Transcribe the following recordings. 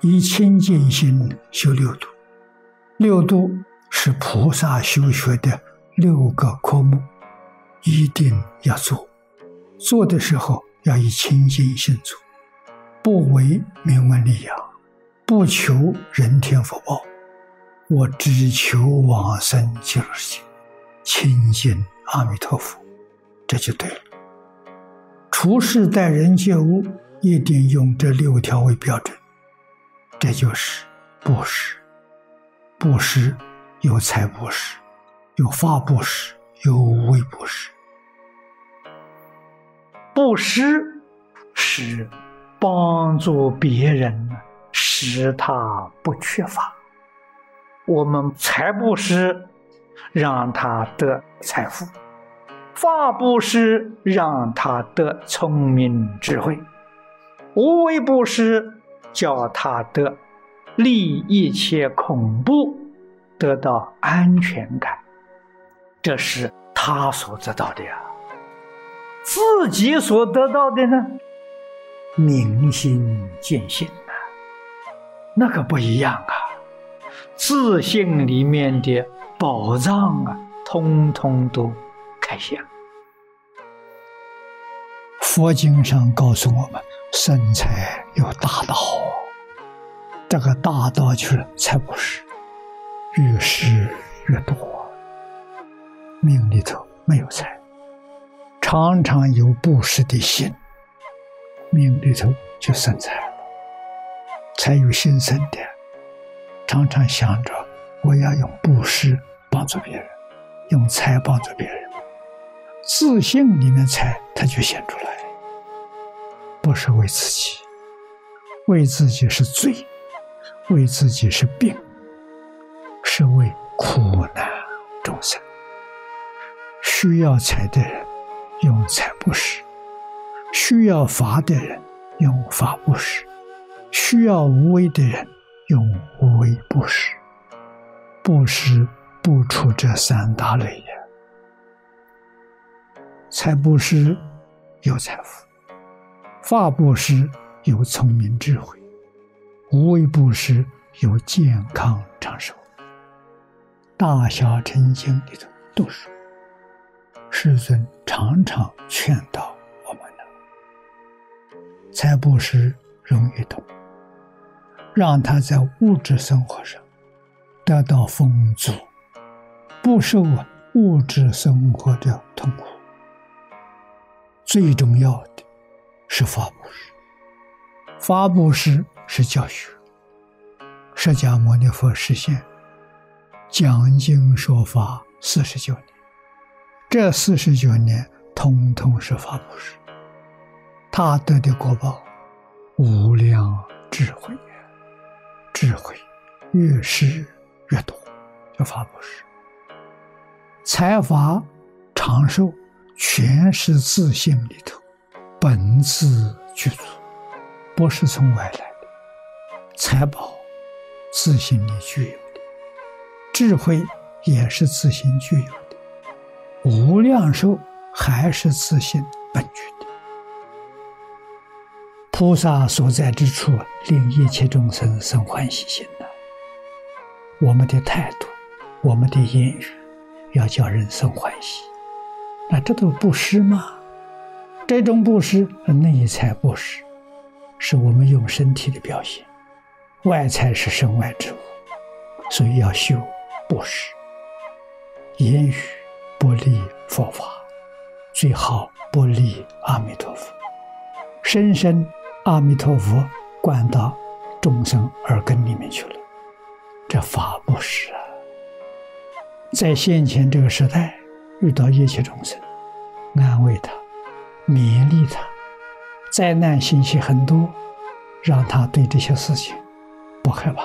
以清净心修六度，六度是菩萨修学的六个科目，一定要做。做的时候要以清净心做，不为名闻利养，不求人天福报，我只求往生极乐世界，亲近阿弥陀佛，这就对了。处事待人接物，一定用这六条为标准。这就是布施，布施有财布施，有法布施，有无为布施。布施是帮助别人，使他不缺乏。我们财布施让他得财富，法布施让他得聪明智慧，无为布施。叫他得利一切恐怖，得到安全感，这是他所得到的呀。自己所得到的呢，明心见性啊，那可不一样啊。自信里面的宝藏啊，通通都开显。佛经上告诉我们，生财有大道，这个大道就是财布施，越施越多。命里头没有财，常常有布施的心，命里头就生财了。才有心生的，常常想着我要用布施帮助别人，用财帮助别人，自信里面财它就显出来。不是为自己，为自己是罪，为自己是病，是为苦难众生。需要财的人用财布施，需要法的人用法布施，需要无为的人用无为布施。布施不出这三大类呀。财布施有财富。法布施有聪明智慧，无为布施有健康长寿。大小乘经里头都说，世尊常常劝导我们的：财布施容易懂，让他在物质生活上得到丰足，不受物质生活的痛苦。最重要的。是法布施，法布施是教学。释迦牟尼佛实现讲经说法四十九年，这四十九年通通是法布施，他得的果报无量智慧，智慧越施越多，叫法布施。财法长寿，全是自信里头。本自具足，不是从外来的财宝，自心里具有的智慧也是自心具有的，无量寿还是自心本具的。菩萨所在之处，令一切众生生欢喜心的。我们的态度，我们的言语，要叫人生欢喜，那这都不是吗？这种布施，内财布施，是我们用身体的表现；外财是身外之物，所以要修布施。言语不离佛法，最好不离阿弥陀佛，深深阿弥陀佛灌到众生耳根里面去了。这法布施啊，在现前这个时代，遇到一切众生，安慰他。勉励他，灾难信息很多，让他对这些事情不害怕，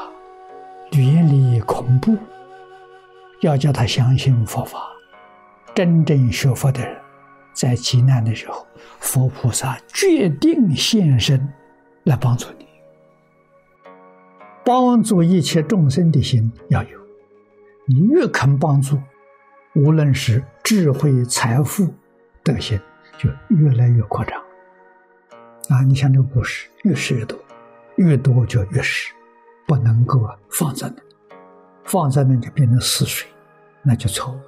远离恐怖，要叫他相信佛法。真正学佛的人，在极难的时候，佛菩萨决定现身来帮助你，帮助一切众生的心要有。你越肯帮助，无论是智慧、财富、德行。就越来越扩张啊！你像这个布施，越施越多，越多就越施，不能够放在那，放在那就变成死水，那就错误了。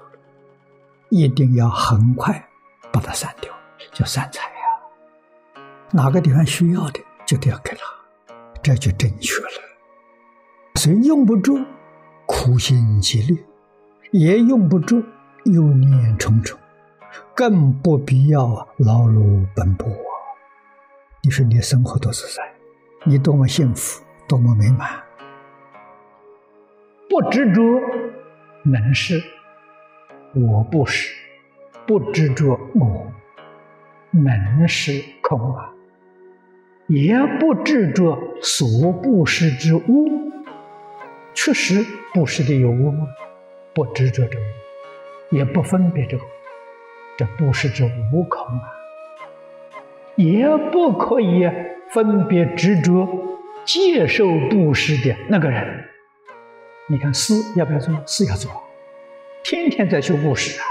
一定要很快把它散掉，叫散财呀。哪个地方需要的，就得要给他，这就正确了。所以用不住，苦心积虑；也用不住，忧念重重，更不必要劳碌奔波！你说你生活多自在，你多么幸福，多么美满。不执着能是，我不是；不执着我能是空啊，也不执着所不施之物。确实不是的有物吗，不执着这物，也不分别这个，这不是这无空啊，也不可以分别执着接受布施的那个人。你看，施要不要做？施要做，天天在修布施啊。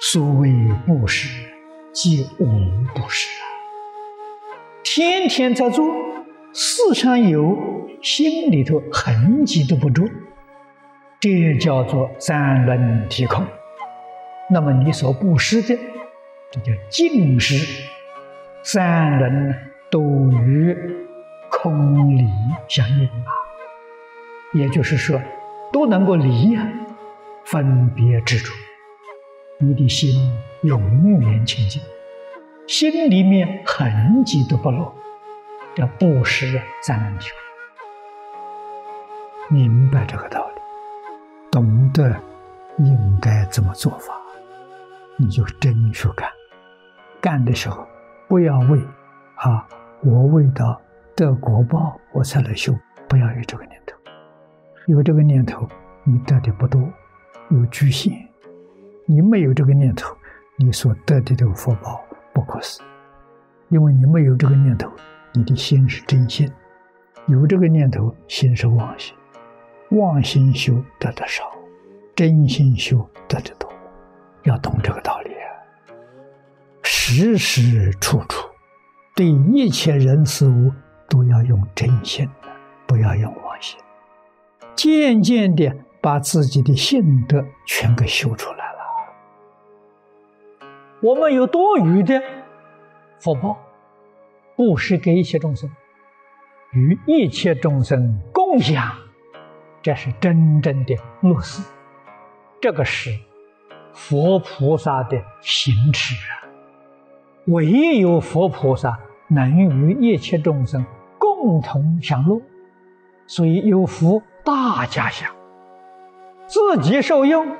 所谓布施，即无布施啊，天天在做，世上有。心里头痕迹都不住，这叫做三轮体空。那么你所布施的，这叫净施。三人都与空理相应啊，也就是说，都能够离啊分别执着，你的心永远清净，心里面痕迹都不落，叫布施三轮体空。明白这个道理，懂得应该怎么做法，你就真去干。干的时候不要为啊，我为到得果报我才来修，不要有这个念头。有这个念头，你得的不多，有局限。你没有这个念头，你所得的这个福报不可思议，因为你没有这个念头，你的心是真心；有这个念头，心是妄心。妄心修得的少，真心修得的多，要懂这个道理啊！时时处处对一切人事物都要用真心，不要用妄心。渐渐的把自己的性德全给修出来了。我们有多余的福报，布施给一切众生，与一切众生共享。这是真正的乐事，这个是佛菩萨的行持啊！唯有佛菩萨能与一切众生共同享乐，所以有福大家享，自己受用，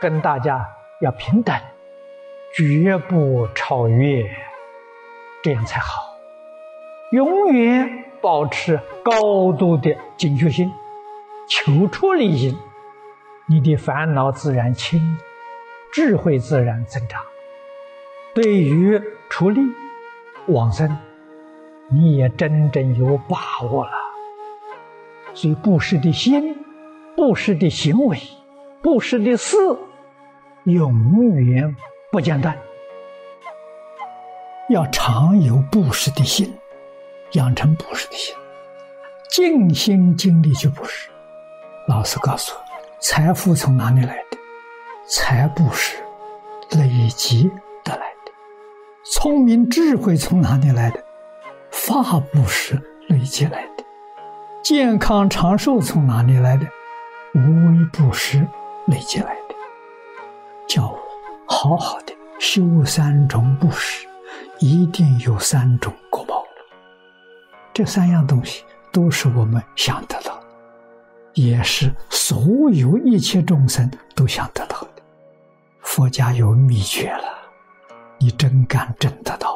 跟大家要平等，绝不超越，这样才好。永远保持高度的警觉心。求出离心，你的烦恼自然轻，智慧自然增长。对于出力往生，你也真正有把握了。所以布施的心、布施的行为、布施的事，永远不间断。要常有布施的心，养成布施的心，尽心尽力去布施。老师告诉我，财富从哪里来？财布施累积得来的。聪明智慧从哪里来的？法布施累积来的。健康长寿从哪里来的？无为布施累积来的。叫我好好的修三种布施，一定有三种果报。这三样东西都是我们想得到的。也是所有一切众生都想得到的，佛家有秘诀了，你真敢证得到。